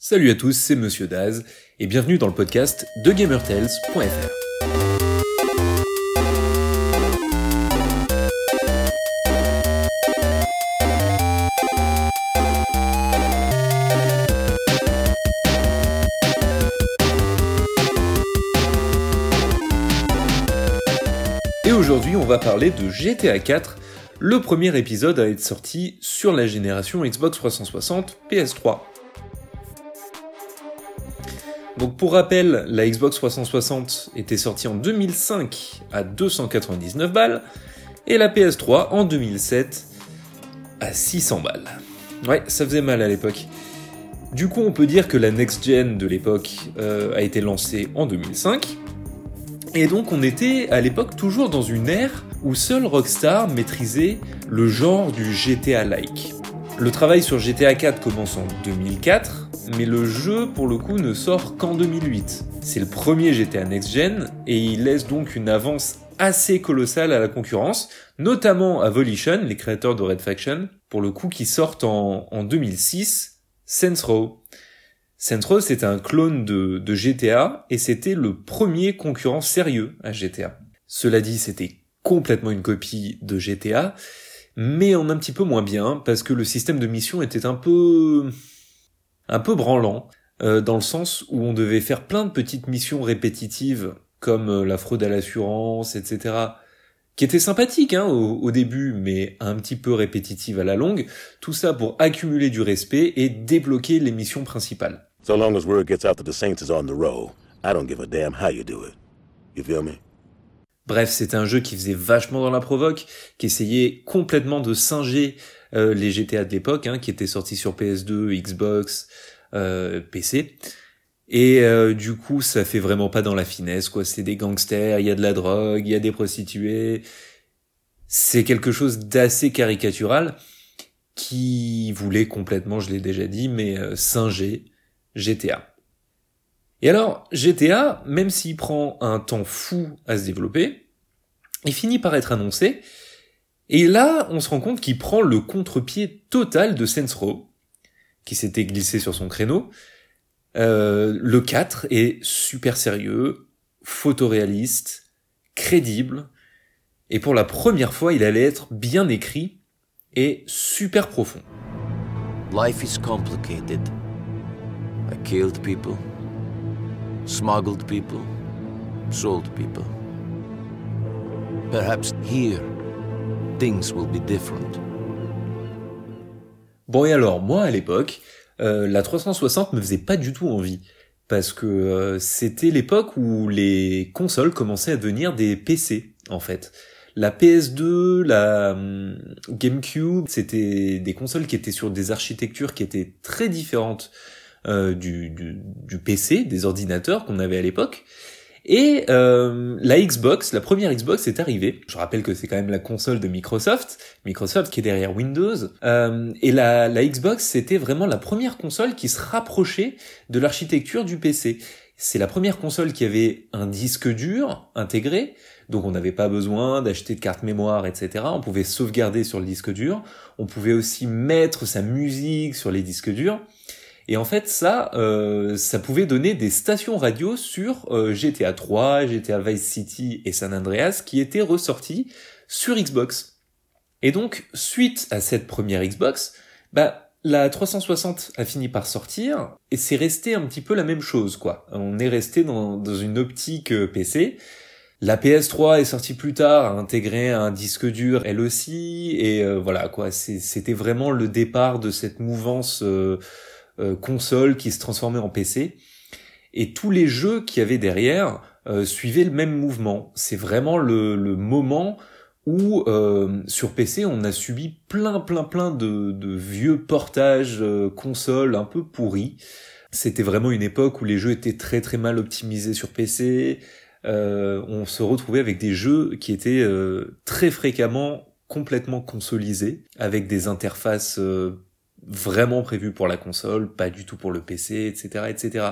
Salut à tous, c'est Monsieur Daz, et bienvenue dans le podcast de GamerTales.fr. Et aujourd'hui, on va parler de GTA 4, le premier épisode à être sorti sur la génération Xbox 360 PS3. Donc pour rappel, la Xbox 360 était sortie en 2005 à 299 balles et la PS3 en 2007 à 600 balles. Ouais, ça faisait mal à l'époque. Du coup, on peut dire que la next gen de l'époque euh, a été lancée en 2005. Et donc on était à l'époque toujours dans une ère où seul Rockstar maîtrisait le genre du GTA-like. Le travail sur GTA 4 commence en 2004, mais le jeu pour le coup ne sort qu'en 2008. C'est le premier GTA Next Gen et il laisse donc une avance assez colossale à la concurrence, notamment à Volition, les créateurs de Red Faction, pour le coup qui sortent en, en 2006, Saints Row. Saints c'était un clone de, de GTA et c'était le premier concurrent sérieux à GTA. Cela dit, c'était complètement une copie de GTA, mais en un petit peu moins bien parce que le système de mission était un peu un peu branlant euh, dans le sens où on devait faire plein de petites missions répétitives comme euh, la fraude à l'assurance, etc. qui étaient sympathiques hein, au, au, début, mais un petit peu répétitives à la longue. Tout ça pour accumuler du respect et débloquer les missions principales. So long as word gets out that the Saints is on the roll, I don't give a damn how you do it. You feel me? Bref, c'était un jeu qui faisait vachement dans la provoque, qui essayait complètement de singer euh, les GTA de l'époque, hein, qui étaient sortis sur PS2, Xbox, euh, PC. Et euh, du coup, ça fait vraiment pas dans la finesse, quoi. C'est des gangsters, il y a de la drogue, il y a des prostituées. C'est quelque chose d'assez caricatural qui voulait complètement, je l'ai déjà dit, mais euh, singer GTA. Et alors, GTA, même s'il prend un temps fou à se développer, il finit par être annoncé, et là, on se rend compte qu'il prend le contre-pied total de Saints Row, qui s'était glissé sur son créneau. Euh, le 4 est super sérieux, photoréaliste, crédible, et pour la première fois, il allait être bien écrit et super profond. Life is complicated. I killed people, smuggled people, sold people. Perhaps here things will be different. Bon et alors, moi à l'époque, euh, la 360 me faisait pas du tout envie. Parce que euh, c'était l'époque où les consoles commençaient à devenir des PC, en fait. La PS2, la hum, GameCube, c'était des consoles qui étaient sur des architectures qui étaient très différentes euh, du, PC, des ordinateurs qu'on avait à l'époque. Et euh, la Xbox, la première Xbox est arrivée. Je rappelle que c'est quand même la console de Microsoft, Microsoft qui est derrière Windows. Euh, et la, la Xbox, c'était vraiment la première console qui se rapprochait de l'architecture du PC. C'est la première console qui avait un disque dur intégré, donc on n'avait pas besoin d'acheter de carte mémoire, etc. On pouvait sauvegarder sur le disque dur. On pouvait aussi mettre sa musique sur les disques durs. Et en fait, ça, euh, ça pouvait donner des stations radio sur euh, GTA 3, GTA Vice City et San Andreas qui étaient ressortis sur Xbox. Et donc, suite à cette première Xbox, bah, la 360 a fini par sortir et c'est resté un petit peu la même chose, quoi. On est resté dans, dans une optique euh, PC. La PS3 est sortie plus tard, a intégré un disque dur elle aussi, et euh, voilà quoi. C'était vraiment le départ de cette mouvance euh, console qui se transformait en PC. Et tous les jeux qui y avait derrière euh, suivaient le même mouvement. C'est vraiment le, le, moment où euh, sur PC on a subi plein plein plein de, de vieux portages euh, consoles un peu pourris. C'était vraiment une époque où les jeux étaient très très mal optimisés sur PC. Euh, on se retrouvait avec des jeux qui étaient très fréquemment complètement consolisés, avec des interfaces vraiment prévu pour la console, pas du tout pour le PC, etc., etc.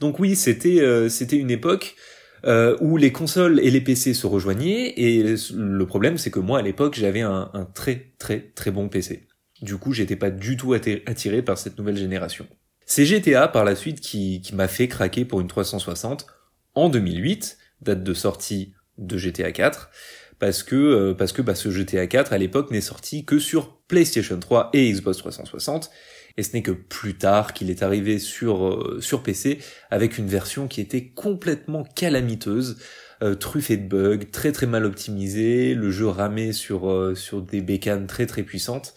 Donc oui, c'était euh, c'était une époque euh, où les consoles et les PC se rejoignaient et le problème c'est que moi à l'époque j'avais un, très très très bon PC. Du coup, j'étais pas du tout attiré par cette nouvelle génération. C'est GTA par la suite qui, qui m'a fait craquer pour une 360 en 2008, date de sortie de GTA 4, parce que euh, parce que bah, ce GTA 4 à l'époque n'est sorti que sur PlayStation 3 et Xbox 360, et ce n'est que plus tard qu'il est arrivé sur euh, sur PC avec une version qui était complètement calamiteuse, euh, truffée de bugs, très très mal optimisée, le jeu ramait sur euh, sur des bécanes très très puissantes.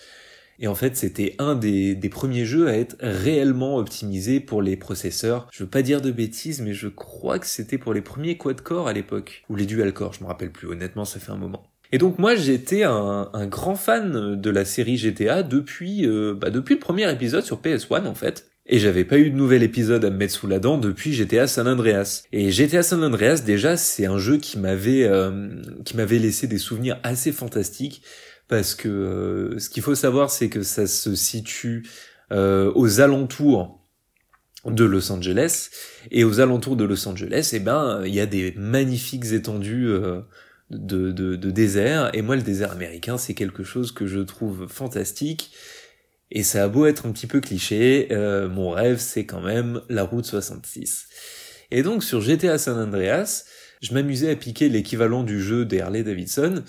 Et en fait, c'était un des, premiers jeux à être réellement optimisé pour les processeurs. Je veux pas dire de bêtises, mais je crois que c'était pour les premiers quad-core à l'époque. Ou les dual-core, je me rappelle plus. Honnêtement, ça fait un moment. Et donc moi j'étais un, un, grand fan de la série GTA depuis euh, bah, depuis le premier épisode sur PS1 en fait. Et j'avais pas eu de nouvel épisode à me mettre sous la dent depuis GTA San Andreas. Et GTA San Andreas déjà c'est un jeu qui m'avait euh, qui m'avait laissé des souvenirs assez fantastiques parce que euh, ce qu'il faut savoir c'est que ça se situe euh, aux alentours de Los Angeles et aux alentours de Los Angeles eh ben il y a des magnifiques étendues euh, de, désert. Et moi, le désert américain, c'est quelque chose que je trouve fantastique. Et ça a beau être un petit peu cliché, mon rêve, c'est quand même la route 66. Et donc, sur GTA San Andreas, je m'amusais à piquer l'équivalent du jeu des Davidson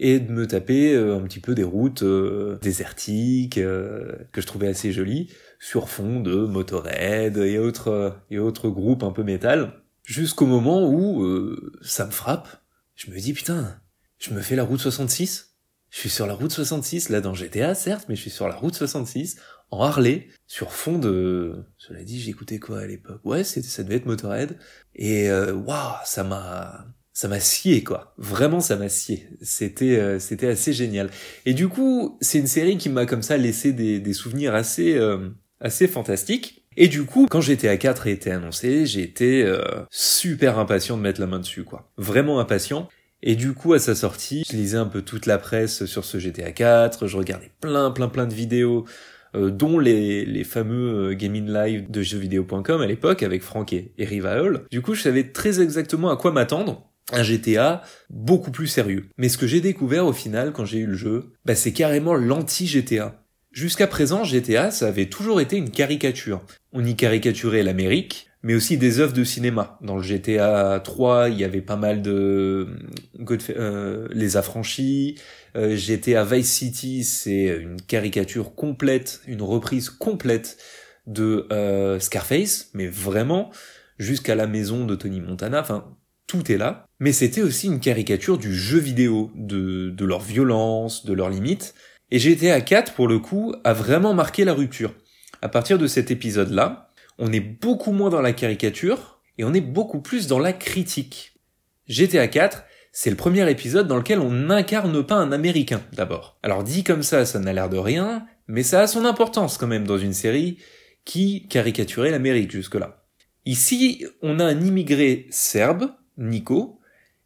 et de me taper euh, un petit peu des routes euh, désertiques euh, que je trouvais assez jolies sur fond de Motorhead et autres et autres groupes un peu métal jusqu'au moment où ça me frappe je me dis putain, je me fais la route 66. Je suis sur la route 66 là dans GTA certes, mais je suis sur la route 66 en Harley sur fond de. Cela dit, j'écoutais quoi à l'époque? Ouais, c'était ça devait être Motorhead et waouh, wow, ça m'a ça m'a scié quoi. Vraiment ça m'a scié. C'était euh, c'était assez génial. Et du coup, c'est une série qui m'a comme ça laissé des, des souvenirs assez euh, assez fantastiques. Et du coup, quand GTA 4 a été annoncé, été euh, super impatient de mettre la main dessus, quoi. Vraiment impatient. Et du coup, à sa sortie, je lisais un peu toute la presse sur ce GTA 4, je regardais plein, plein, plein de vidéos, euh, dont les, les fameux euh, Gaming Live de jeuxvideo.com à l'époque, avec Franck et, et Rival. Du coup, je savais très exactement à quoi m'attendre. Un GTA beaucoup plus sérieux. Mais ce que j'ai découvert au final quand j'ai eu le jeu, bah, c'est carrément l'anti-GTA. Jusqu'à présent, GTA, ça avait toujours été une caricature. On y caricaturait l'Amérique, mais aussi des œuvres de cinéma. Dans le GTA 3, il y avait pas mal de euh, les affranchis. Euh, GTA Vice City, c'est une caricature complète, une reprise complète de euh, Scarface, mais vraiment jusqu'à la maison de Tony Montana. Tout est là. Mais c'était aussi une caricature du jeu vidéo, de, de leur violence, de leurs limites. Et GTA 4, pour le coup, a vraiment marqué la rupture. À partir de cet épisode-là, on est beaucoup moins dans la caricature et on est beaucoup plus dans la critique. GTA 4, c'est le premier épisode dans lequel on n'incarne pas un Américain, d'abord. Alors dit comme ça, ça n'a l'air de rien, mais ça a son importance quand même dans une série qui caricaturait l'Amérique jusque-là. Ici, on a un immigré serbe, Nico,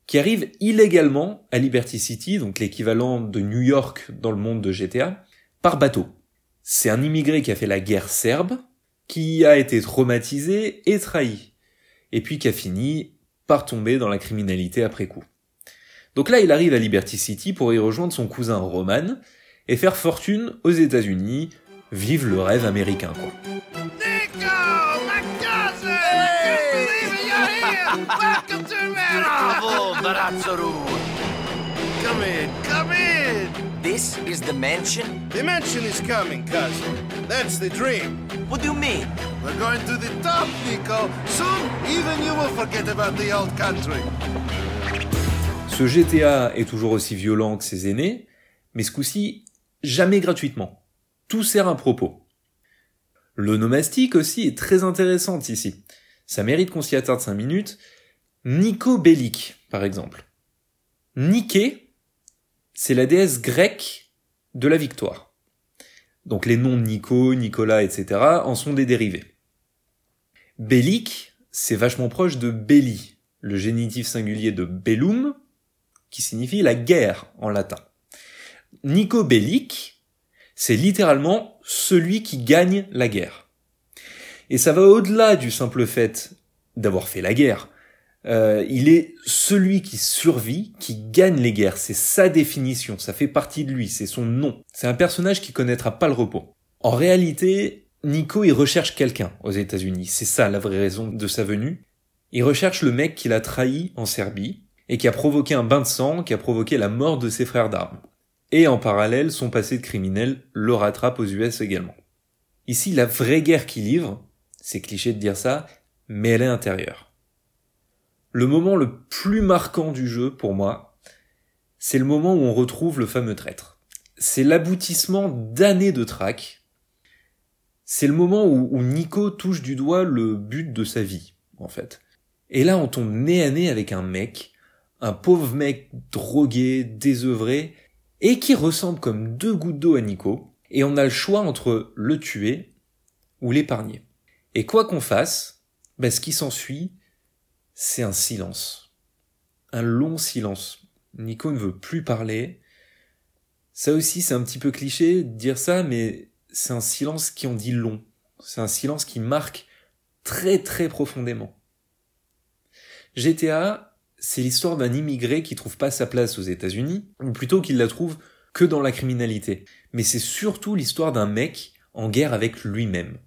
qui arrive illégalement à Liberty City, donc l'équivalent de New York dans le monde de GTA, par bateau. C'est un immigré qui a fait la guerre serbe, qui a été traumatisé et trahi, et puis qui a fini par tomber dans la criminalité après coup. Donc là, il arrive à Liberty City pour y rejoindre son cousin Roman et faire fortune aux États-Unis, vive le rêve américain quoi. Welcome to America! Bravo, Barazzaru! Come in, come in! This is the mansion? The mansion is coming, cousin. That's the dream. What do you mean? We're going to the top, Nico. Soon, even you will forget about the old country. Ce GTA est toujours aussi violent que ses aînés, mais ce coup-ci, jamais gratuitement. Tout sert un propos. L'onomastique aussi est très intéressante ici. Ça mérite qu'on s'y attarde 5 minutes. Nico Bellic, par exemple. Nike, c'est la déesse grecque de la victoire. Donc les noms Nico, Nicolas, etc. en sont des dérivés. Bellic, c'est vachement proche de belli, le génitif singulier de bellum, qui signifie la guerre en latin. Nico Bellic, c'est littéralement celui qui gagne la guerre. Et ça va au-delà du simple fait d'avoir fait la guerre. Euh, il est celui qui survit, qui gagne les guerres. C'est sa définition, ça fait partie de lui, c'est son nom. C'est un personnage qui connaîtra pas le repos. En réalité, Nico, il recherche quelqu'un aux États-Unis. C'est ça la vraie raison de sa venue. Il recherche le mec qui l'a trahi en Serbie et qui a provoqué un bain de sang, qui a provoqué la mort de ses frères d'armes. Et en parallèle, son passé de criminel le rattrape aux US également. Ici, la vraie guerre qu'il livre, c'est cliché de dire ça, mais elle est intérieure. Le moment le plus marquant du jeu, pour moi, c'est le moment où on retrouve le fameux traître. C'est l'aboutissement d'années de traque. C'est le moment où, où Nico touche du doigt le but de sa vie, en fait. Et là, on tombe nez à nez avec un mec, un pauvre mec drogué, désœuvré, et qui ressemble comme deux gouttes d'eau à Nico, et on a le choix entre le tuer ou l'épargner. Et quoi qu'on fasse, bah, ce qui s'ensuit, c'est un silence. Un long silence. Nico ne veut plus parler. Ça aussi, c'est un petit peu cliché de dire ça, mais c'est un silence qui en dit long. C'est un silence qui marque très très profondément. GTA, c'est l'histoire d'un immigré qui trouve pas sa place aux États-Unis, ou plutôt qu'il la trouve que dans la criminalité. Mais c'est surtout l'histoire d'un mec en guerre avec lui-même,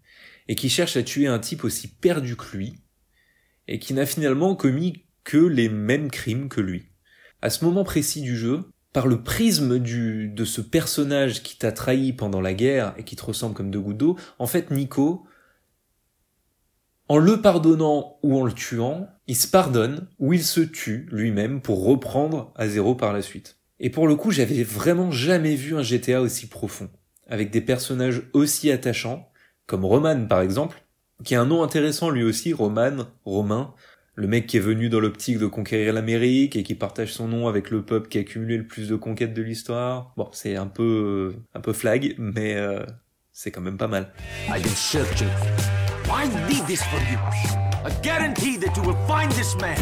et qui cherche à tuer un type aussi perdu que lui, et qui n'a finalement commis que les mêmes crimes que lui. À ce moment précis du jeu, par le prisme du, de ce personnage qui t'a trahi pendant la guerre et qui te ressemble comme deux gouttes d'eau, en fait Nico, en le pardonnant ou en le tuant, il se pardonne ou il se tue lui-même pour reprendre à zéro par la suite. Et pour le coup, j'avais vraiment jamais vu un GTA aussi profond, avec des personnages aussi attachants, comme Roman par exemple, qui a un nom intéressant lui aussi, Roman, Romain, le mec qui est venu dans l'optique de conquérir l'Amérique et qui partage son nom avec le peuple qui a cumulé le plus de conquêtes de l'histoire. Bon, c'est un peu un peu flag, mais euh, c'est quand même pas mal. Searching. I need this for you. A guarantee that you will find this man.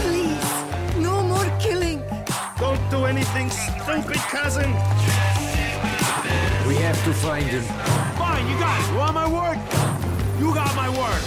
Please, no more killing. Don't do anything stupid, cousin. We have to find him. Fine, you got it. You want my word? You got my word.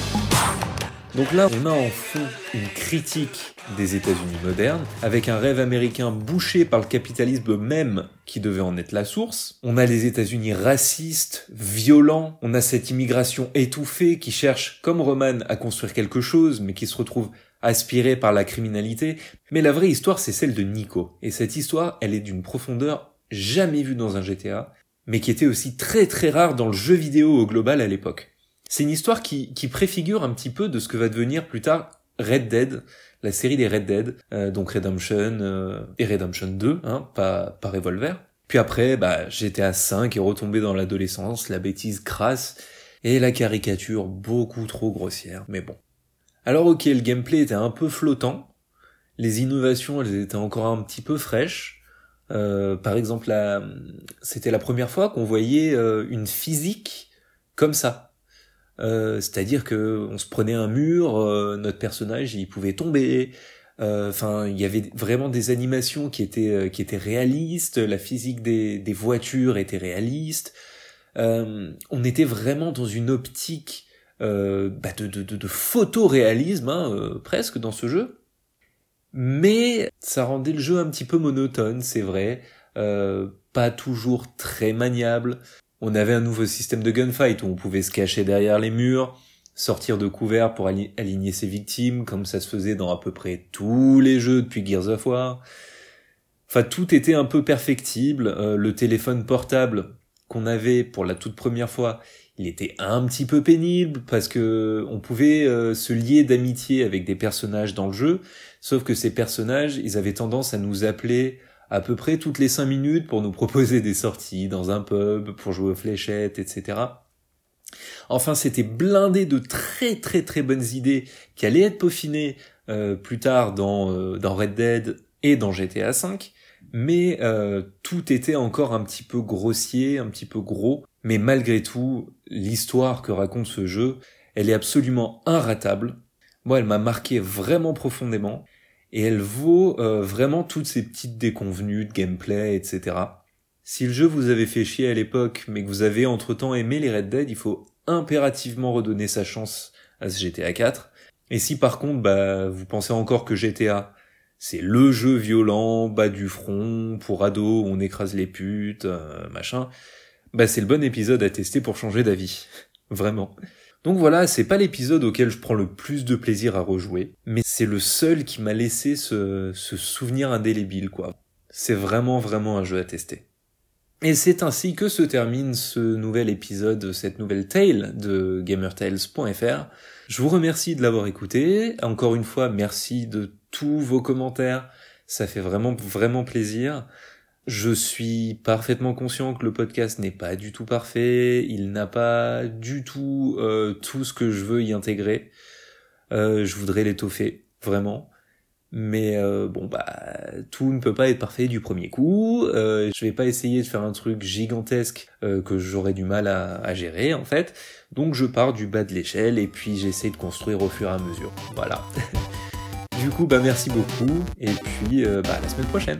Donc là, on a en fond une critique des États-Unis modernes, avec un rêve américain bouché par le capitalisme même qui devait en être la source. On a les États-Unis racistes, violents, on a cette immigration étouffée qui cherche, comme Roman, à construire quelque chose, mais qui se retrouve aspirée par la criminalité. Mais la vraie histoire, c'est celle de Nico. Et cette histoire, elle est d'une profondeur jamais vue dans un GTA, mais qui était aussi très très rare dans le jeu vidéo au global à l'époque. C'est une histoire qui, qui préfigure un petit peu de ce que va devenir plus tard Red Dead, la série des Red Dead, euh, donc Redemption euh, et Redemption 2, hein, pas, pas Revolver. Puis après, bah, GTA 5 est retombé dans l'adolescence, la bêtise crasse et la caricature beaucoup trop grossière, mais bon. Alors ok, le gameplay était un peu flottant, les innovations elles étaient encore un petit peu fraîches. Euh, par exemple, c'était la première fois qu'on voyait euh, une physique comme ça. Euh, c'est-à-dire que on se prenait un mur, euh, notre personnage il pouvait tomber. Enfin, il y avait vraiment des animations qui étaient qui étaient réalistes. La physique des, des voitures était réaliste. on était vraiment dans une optique bah de, de, de, de photoréalisme hein, presque dans ce jeu. Mais ça rendait le jeu un petit peu monotone, c'est vrai. pas toujours très maniable. On avait un nouveau système de gunfight où on pouvait se cacher derrière les murs, sortir de couvert pour aligner ses victimes, comme ça se faisait dans à peu près tous les jeux depuis Gears of War. Enfin, tout était un peu perfectible. Euh, le téléphone portable qu'on avait pour la toute première fois, il était un petit peu pénible parce que on pouvait euh, se lier d'amitié avec des personnages dans le jeu, sauf que ces personnages, ils avaient tendance à nous appeler à peu près toutes les cinq minutes pour nous proposer des sorties dans un pub, pour jouer aux fléchettes, etc. Enfin, c'était blindé de très très très bonnes idées qui allaient être peaufinées euh, plus tard dans, euh, dans Red Dead et dans GTA V, mais tout était encore un petit peu grossier, un petit peu gros, mais malgré tout, l'histoire que raconte ce jeu, elle est absolument inratable. Moi, elle m'a marqué vraiment profondément, et elle vaut euh, vraiment toutes ces petites déconvenues de gameplay, etc. Si le jeu vous avait fait chier à l'époque, mais que vous avez entre-temps aimé les Red Dead, il faut impérativement redonner sa chance à ce GTA 4. Et si par contre, bah, vous pensez encore que GTA, c'est le jeu violent, bas du front, pour ados, on écrase les putes, euh, machin, bah c'est le bon épisode à tester pour changer d'avis. Vraiment. Donc voilà, c'est pas l'épisode auquel je prends le plus de plaisir à rejouer, mais c'est le seul qui m'a laissé ce, ce souvenir indélébile, quoi. C'est vraiment vraiment un jeu à tester. Et c'est ainsi que se termine ce nouvel épisode, cette nouvelle tale de gamertales.fr. Je vous remercie de l'avoir écouté. Encore une fois, merci de tous vos commentaires. Ça fait vraiment, vraiment plaisir. Je suis parfaitement conscient que le podcast n'est pas du tout parfait. Il n'a pas du tout euh, tout ce que je veux y intégrer. Euh, je voudrais l'étoffer, vraiment. Mais euh, bon bah tout ne peut pas être parfait du premier coup. Je vais pas essayer de faire un truc gigantesque que j'aurais du mal à, à, gérer en fait. Donc je pars du bas de l'échelle et puis j'essaie de construire au fur et à mesure. Voilà. du coup bah merci beaucoup et puis bah à la semaine prochaine.